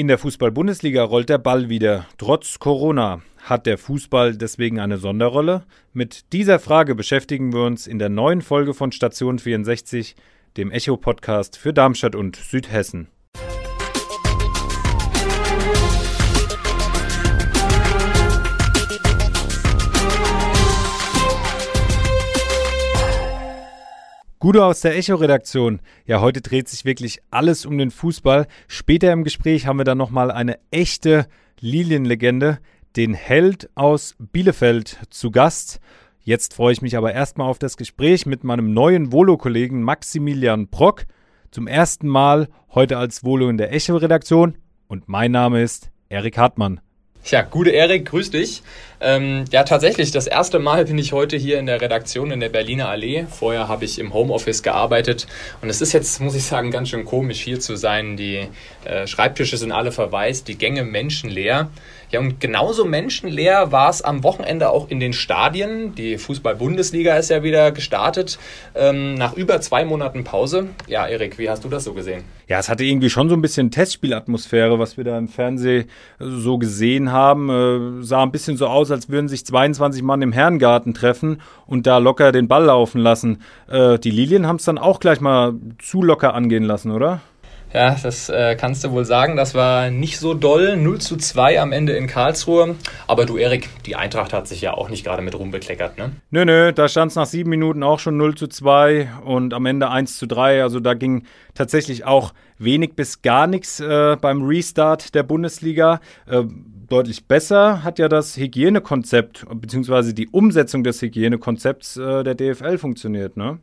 In der Fußball-Bundesliga rollt der Ball wieder. Trotz Corona hat der Fußball deswegen eine Sonderrolle? Mit dieser Frage beschäftigen wir uns in der neuen Folge von Station 64, dem Echo-Podcast für Darmstadt und Südhessen. Gude aus der Echo-Redaktion. Ja, heute dreht sich wirklich alles um den Fußball. Später im Gespräch haben wir dann nochmal eine echte Lilienlegende, den Held aus Bielefeld, zu Gast. Jetzt freue ich mich aber erstmal auf das Gespräch mit meinem neuen Volo-Kollegen Maximilian Brock. Zum ersten Mal heute als Volo in der Echo-Redaktion. Und mein Name ist Erik Hartmann. Ja, gute Erik, grüß dich. Ähm, ja, tatsächlich, das erste Mal bin ich heute hier in der Redaktion in der Berliner Allee. Vorher habe ich im Homeoffice gearbeitet und es ist jetzt, muss ich sagen, ganz schön komisch hier zu sein. Die äh, Schreibtische sind alle verwaist, die Gänge menschenleer. Ja, und genauso menschenleer war es am Wochenende auch in den Stadien. Die Fußball-Bundesliga ist ja wieder gestartet, ähm, nach über zwei Monaten Pause. Ja, Erik, wie hast du das so gesehen? Ja, es hatte irgendwie schon so ein bisschen Testspielatmosphäre, was wir da im Fernsehen so gesehen haben. Äh, sah ein bisschen so aus, als würden sich 22 Mann im Herrengarten treffen und da locker den Ball laufen lassen. Äh, die Lilien haben es dann auch gleich mal zu locker angehen lassen, oder? Ja, das äh, kannst du wohl sagen. Das war nicht so doll. 0 zu 2 am Ende in Karlsruhe. Aber du, Erik, die Eintracht hat sich ja auch nicht gerade mit Ruhm bekleckert, ne? Nö, nö, da stand es nach sieben Minuten auch schon 0 zu 2 und am Ende 1 zu 3. Also da ging tatsächlich auch wenig bis gar nichts äh, beim Restart der Bundesliga. Äh, deutlich besser hat ja das Hygienekonzept bzw. die Umsetzung des Hygienekonzepts äh, der DFL funktioniert, ne?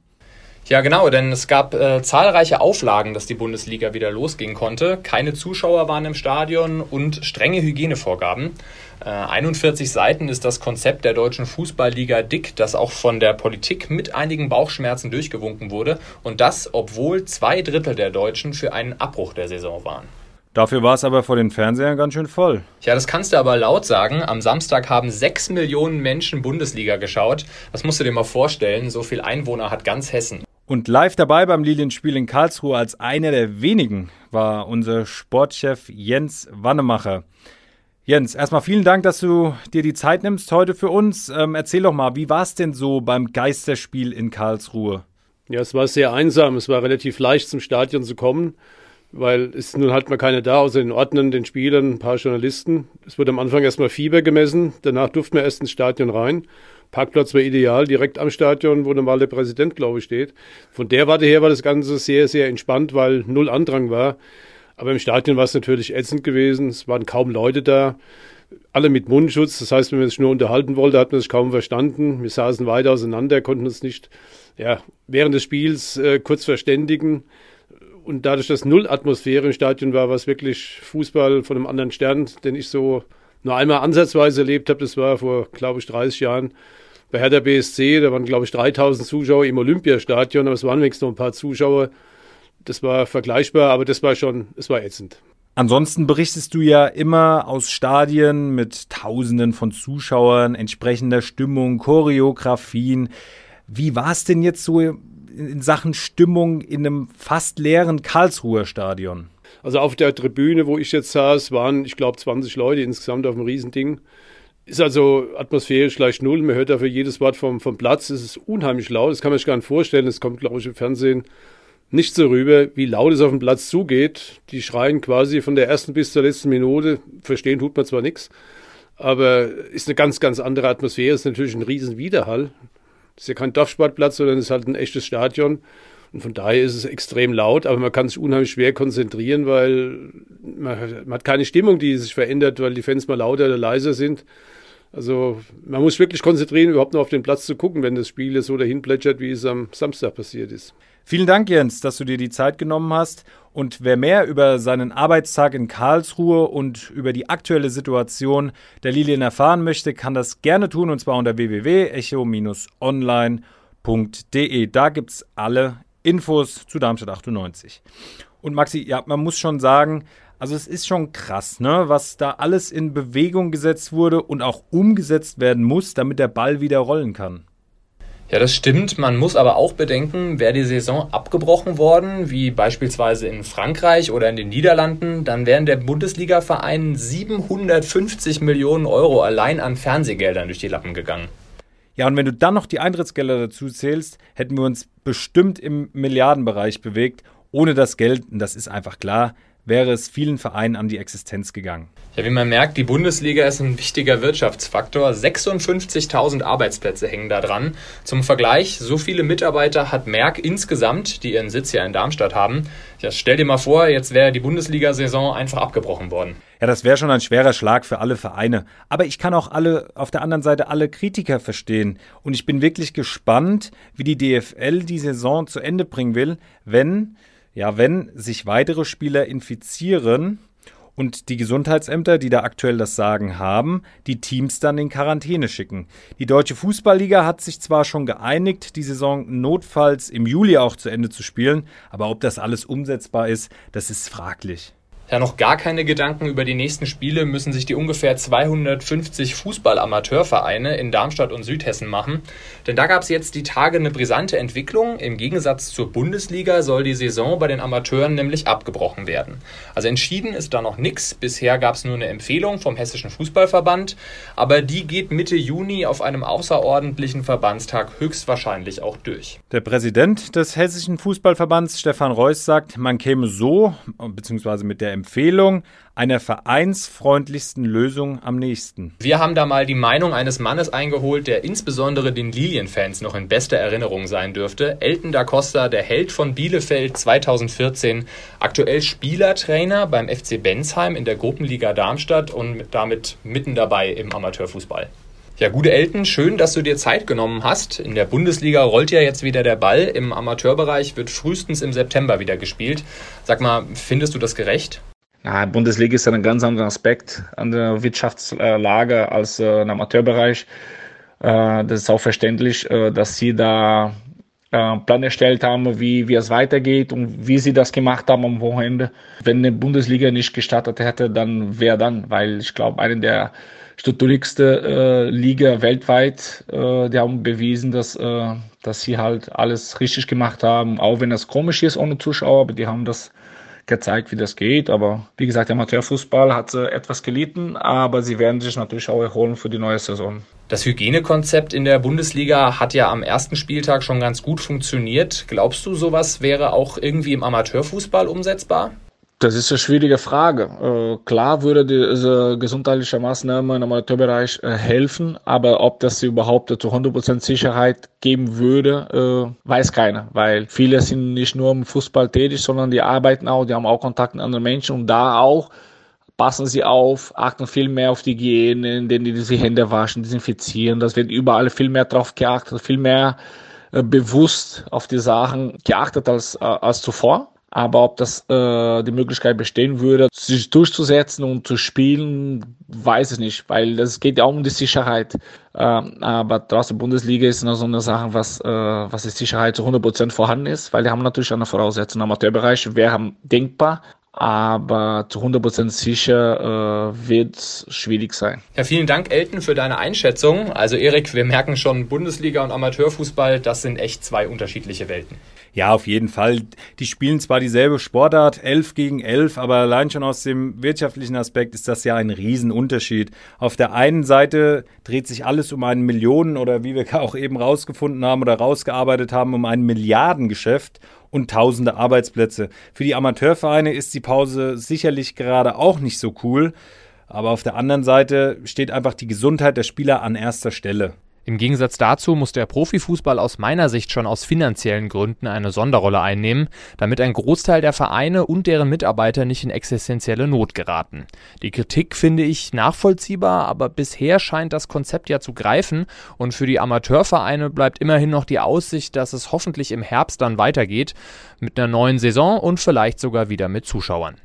Ja, genau, denn es gab äh, zahlreiche Auflagen, dass die Bundesliga wieder losgehen konnte. Keine Zuschauer waren im Stadion und strenge Hygienevorgaben. Äh, 41 Seiten ist das Konzept der deutschen Fußballliga dick, das auch von der Politik mit einigen Bauchschmerzen durchgewunken wurde. Und das, obwohl zwei Drittel der Deutschen für einen Abbruch der Saison waren. Dafür war es aber vor den Fernsehern ganz schön voll. Ja, das kannst du aber laut sagen. Am Samstag haben sechs Millionen Menschen Bundesliga geschaut. Das musst du dir mal vorstellen. So viel Einwohner hat ganz Hessen. Und live dabei beim Lilienspiel in Karlsruhe als einer der wenigen war unser Sportchef Jens Wannemacher. Jens, erstmal vielen Dank, dass du dir die Zeit nimmst heute für uns. Ähm, erzähl doch mal, wie war es denn so beim Geisterspiel in Karlsruhe? Ja, es war sehr einsam. Es war relativ leicht zum Stadion zu kommen, weil es nun halt mal keine da, außer den Ordnern, den Spielern, ein paar Journalisten. Es wurde am Anfang erstmal Fieber gemessen, danach durften wir erst ins Stadion rein. Parkplatz war ideal, direkt am Stadion, wo normal der Präsident, glaube ich, steht. Von der Warte her war das Ganze sehr, sehr entspannt, weil null Andrang war. Aber im Stadion war es natürlich ätzend gewesen. Es waren kaum Leute da. Alle mit Mundschutz. Das heißt, wenn man sich nur unterhalten wollte, hat man sich kaum verstanden. Wir saßen weit auseinander, konnten uns nicht ja, während des Spiels äh, kurz verständigen. Und dadurch, dass null Atmosphäre im Stadion war, war es wirklich Fußball von einem anderen Stern, den ich so nur einmal ansatzweise erlebt habe. Das war vor, glaube ich, 30 Jahren bei Hertha BSC, da waren, glaube ich, 3000 Zuschauer im Olympiastadion, aber es waren wenigstens noch ein paar Zuschauer. Das war vergleichbar, aber das war schon, es war ätzend. Ansonsten berichtest du ja immer aus Stadien mit Tausenden von Zuschauern, entsprechender Stimmung, Choreografien. Wie war es denn jetzt so in Sachen Stimmung in einem fast leeren Karlsruher Stadion? Also auf der Tribüne, wo ich jetzt saß, waren, ich glaube, 20 Leute insgesamt auf dem Riesending. Ist also atmosphärisch gleich null. Man hört dafür jedes Wort vom, vom Platz. Es ist unheimlich laut. Das kann man sich gar nicht vorstellen. Es kommt, glaube ich, im Fernsehen nicht so rüber, wie laut es auf dem Platz zugeht. Die schreien quasi von der ersten bis zur letzten Minute. Verstehen tut man zwar nichts, aber ist eine ganz, ganz andere Atmosphäre. Ist natürlich ein riesen Widerhall. Ist ja kein Dorfsportplatz, sondern ist halt ein echtes Stadion. Und von daher ist es extrem laut, aber man kann sich unheimlich schwer konzentrieren, weil man, man hat keine Stimmung, die sich verändert, weil die Fans mal lauter oder leiser sind. Also man muss wirklich konzentrieren, überhaupt noch auf den Platz zu gucken, wenn das Spiel so dahin plätschert, wie es am Samstag passiert ist. Vielen Dank, Jens, dass du dir die Zeit genommen hast. Und wer mehr über seinen Arbeitstag in Karlsruhe und über die aktuelle Situation der Lilien erfahren möchte, kann das gerne tun und zwar unter www.echo-online.de. Da gibt es alle Infos zu Darmstadt 98. Und Maxi, ja, man muss schon sagen, also es ist schon krass, ne, was da alles in Bewegung gesetzt wurde und auch umgesetzt werden muss, damit der Ball wieder rollen kann. Ja, das stimmt. Man muss aber auch bedenken, wäre die Saison abgebrochen worden, wie beispielsweise in Frankreich oder in den Niederlanden, dann wären der Bundesliga-Verein 750 Millionen Euro allein an Fernsehgeldern durch die Lappen gegangen. Ja, und wenn du dann noch die Eintrittsgelder dazu zählst, hätten wir uns bestimmt im Milliardenbereich bewegt. Ohne das Geld, und das ist einfach klar, wäre es vielen Vereinen an die Existenz gegangen. Ja, wie man merkt, die Bundesliga ist ein wichtiger Wirtschaftsfaktor. 56.000 Arbeitsplätze hängen da dran. Zum Vergleich, so viele Mitarbeiter hat Merck insgesamt, die ihren Sitz ja in Darmstadt haben. Ja, stell dir mal vor, jetzt wäre die Bundesliga-Saison einfach abgebrochen worden. Ja, das wäre schon ein schwerer Schlag für alle Vereine. Aber ich kann auch alle, auf der anderen Seite alle Kritiker verstehen. Und ich bin wirklich gespannt, wie die DFL die Saison zu Ende bringen will, wenn, ja, wenn sich weitere Spieler infizieren und die Gesundheitsämter, die da aktuell das Sagen haben, die Teams dann in Quarantäne schicken. Die Deutsche Fußballliga hat sich zwar schon geeinigt, die Saison notfalls im Juli auch zu Ende zu spielen, aber ob das alles umsetzbar ist, das ist fraglich ja noch gar keine Gedanken über die nächsten Spiele müssen sich die ungefähr 250 Fußball-Amateurvereine in Darmstadt und Südhessen machen. Denn da gab es jetzt die Tage eine brisante Entwicklung. Im Gegensatz zur Bundesliga soll die Saison bei den Amateuren nämlich abgebrochen werden. Also entschieden ist da noch nichts. Bisher gab es nur eine Empfehlung vom Hessischen Fußballverband, aber die geht Mitte Juni auf einem außerordentlichen Verbandstag höchstwahrscheinlich auch durch. Der Präsident des Hessischen Fußballverbands, Stefan Reuss, sagt, man käme so, beziehungsweise mit der Empfehlung einer vereinsfreundlichsten Lösung am nächsten. Wir haben da mal die Meinung eines Mannes eingeholt, der insbesondere den Lilienfans noch in bester Erinnerung sein dürfte. Elton da Costa, der Held von Bielefeld 2014, aktuell Spielertrainer beim FC Bensheim in der Gruppenliga Darmstadt und damit mitten dabei im Amateurfußball. Ja, gute Elton, schön, dass du dir Zeit genommen hast. In der Bundesliga rollt ja jetzt wieder der Ball. Im Amateurbereich wird frühestens im September wieder gespielt. Sag mal, findest du das gerecht? Ja, Bundesliga ist ein ganz anderer Aspekt an der Wirtschaftslage als äh, im Amateurbereich. Äh, das ist auch verständlich, äh, dass sie da äh, Plan erstellt haben, wie, wie es weitergeht und wie sie das gemacht haben am Wochenende. Wenn eine Bundesliga nicht gestartet hätte, dann wer dann? Weil ich glaube, eine der strukturigste äh, Liga weltweit. Äh, die haben bewiesen, dass, äh, dass sie halt alles richtig gemacht haben, auch wenn das komisch ist ohne Zuschauer, aber die haben das gezeigt, wie das geht. Aber wie gesagt, der Amateurfußball hat etwas gelitten, aber sie werden sich natürlich auch erholen für die neue Saison. Das Hygienekonzept in der Bundesliga hat ja am ersten Spieltag schon ganz gut funktioniert. Glaubst du, sowas wäre auch irgendwie im Amateurfußball umsetzbar? Das ist eine schwierige Frage. Äh, klar würde diese gesundheitliche Maßnahme im Amateurbereich äh, helfen, aber ob das überhaupt zu 100% Sicherheit geben würde, äh, weiß keiner, weil viele sind nicht nur im Fußball tätig, sondern die arbeiten auch, die haben auch Kontakt mit anderen Menschen und da auch passen sie auf, achten viel mehr auf die Hygiene, indem die die Hände waschen, desinfizieren. Das wird überall viel mehr drauf geachtet, viel mehr bewusst auf die Sachen geachtet als, als zuvor. Aber ob das äh, die Möglichkeit bestehen würde, sich durchzusetzen und zu spielen, weiß ich nicht, weil es geht ja auch um die Sicherheit. Ähm, aber trotzdem Bundesliga ist noch so eine Sache, was, äh, was die Sicherheit zu 100% vorhanden ist, weil die haben natürlich eine Voraussetzung. Amateurbereich wäre denkbar, aber zu 100% sicher äh, wird es schwierig sein. Ja, vielen Dank, Elton, für deine Einschätzung. Also Erik, wir merken schon, Bundesliga und Amateurfußball, das sind echt zwei unterschiedliche Welten. Ja, auf jeden Fall. Die spielen zwar dieselbe Sportart, 11 gegen 11, aber allein schon aus dem wirtschaftlichen Aspekt ist das ja ein Riesenunterschied. Auf der einen Seite dreht sich alles um einen Millionen oder wie wir auch eben rausgefunden haben oder rausgearbeitet haben, um ein Milliardengeschäft und tausende Arbeitsplätze. Für die Amateurvereine ist die Pause sicherlich gerade auch nicht so cool. Aber auf der anderen Seite steht einfach die Gesundheit der Spieler an erster Stelle. Im Gegensatz dazu muss der Profifußball aus meiner Sicht schon aus finanziellen Gründen eine Sonderrolle einnehmen, damit ein Großteil der Vereine und deren Mitarbeiter nicht in existenzielle Not geraten. Die Kritik finde ich nachvollziehbar, aber bisher scheint das Konzept ja zu greifen und für die Amateurvereine bleibt immerhin noch die Aussicht, dass es hoffentlich im Herbst dann weitergeht mit einer neuen Saison und vielleicht sogar wieder mit Zuschauern.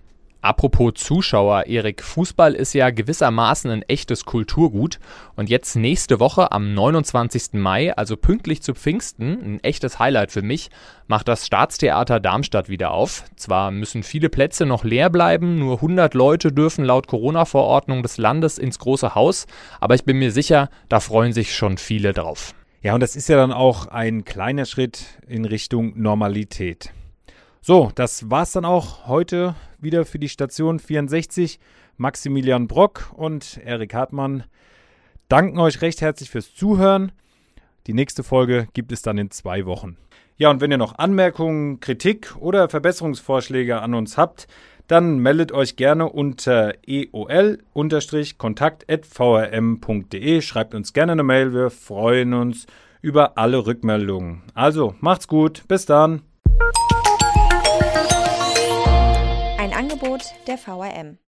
Apropos Zuschauer, Erik, Fußball ist ja gewissermaßen ein echtes Kulturgut. Und jetzt nächste Woche am 29. Mai, also pünktlich zu Pfingsten, ein echtes Highlight für mich, macht das Staatstheater Darmstadt wieder auf. Zwar müssen viele Plätze noch leer bleiben, nur 100 Leute dürfen laut Corona-Verordnung des Landes ins große Haus, aber ich bin mir sicher, da freuen sich schon viele drauf. Ja, und das ist ja dann auch ein kleiner Schritt in Richtung Normalität. So, das war's dann auch heute wieder für die Station 64. Maximilian Brock und Erik Hartmann danken euch recht herzlich fürs Zuhören. Die nächste Folge gibt es dann in zwei Wochen. Ja, und wenn ihr noch Anmerkungen, Kritik oder Verbesserungsvorschläge an uns habt, dann meldet euch gerne unter eol-kontakt.vrm.de. Schreibt uns gerne eine Mail, wir freuen uns über alle Rückmeldungen. Also, macht's gut, bis dann. Angebot der VRM.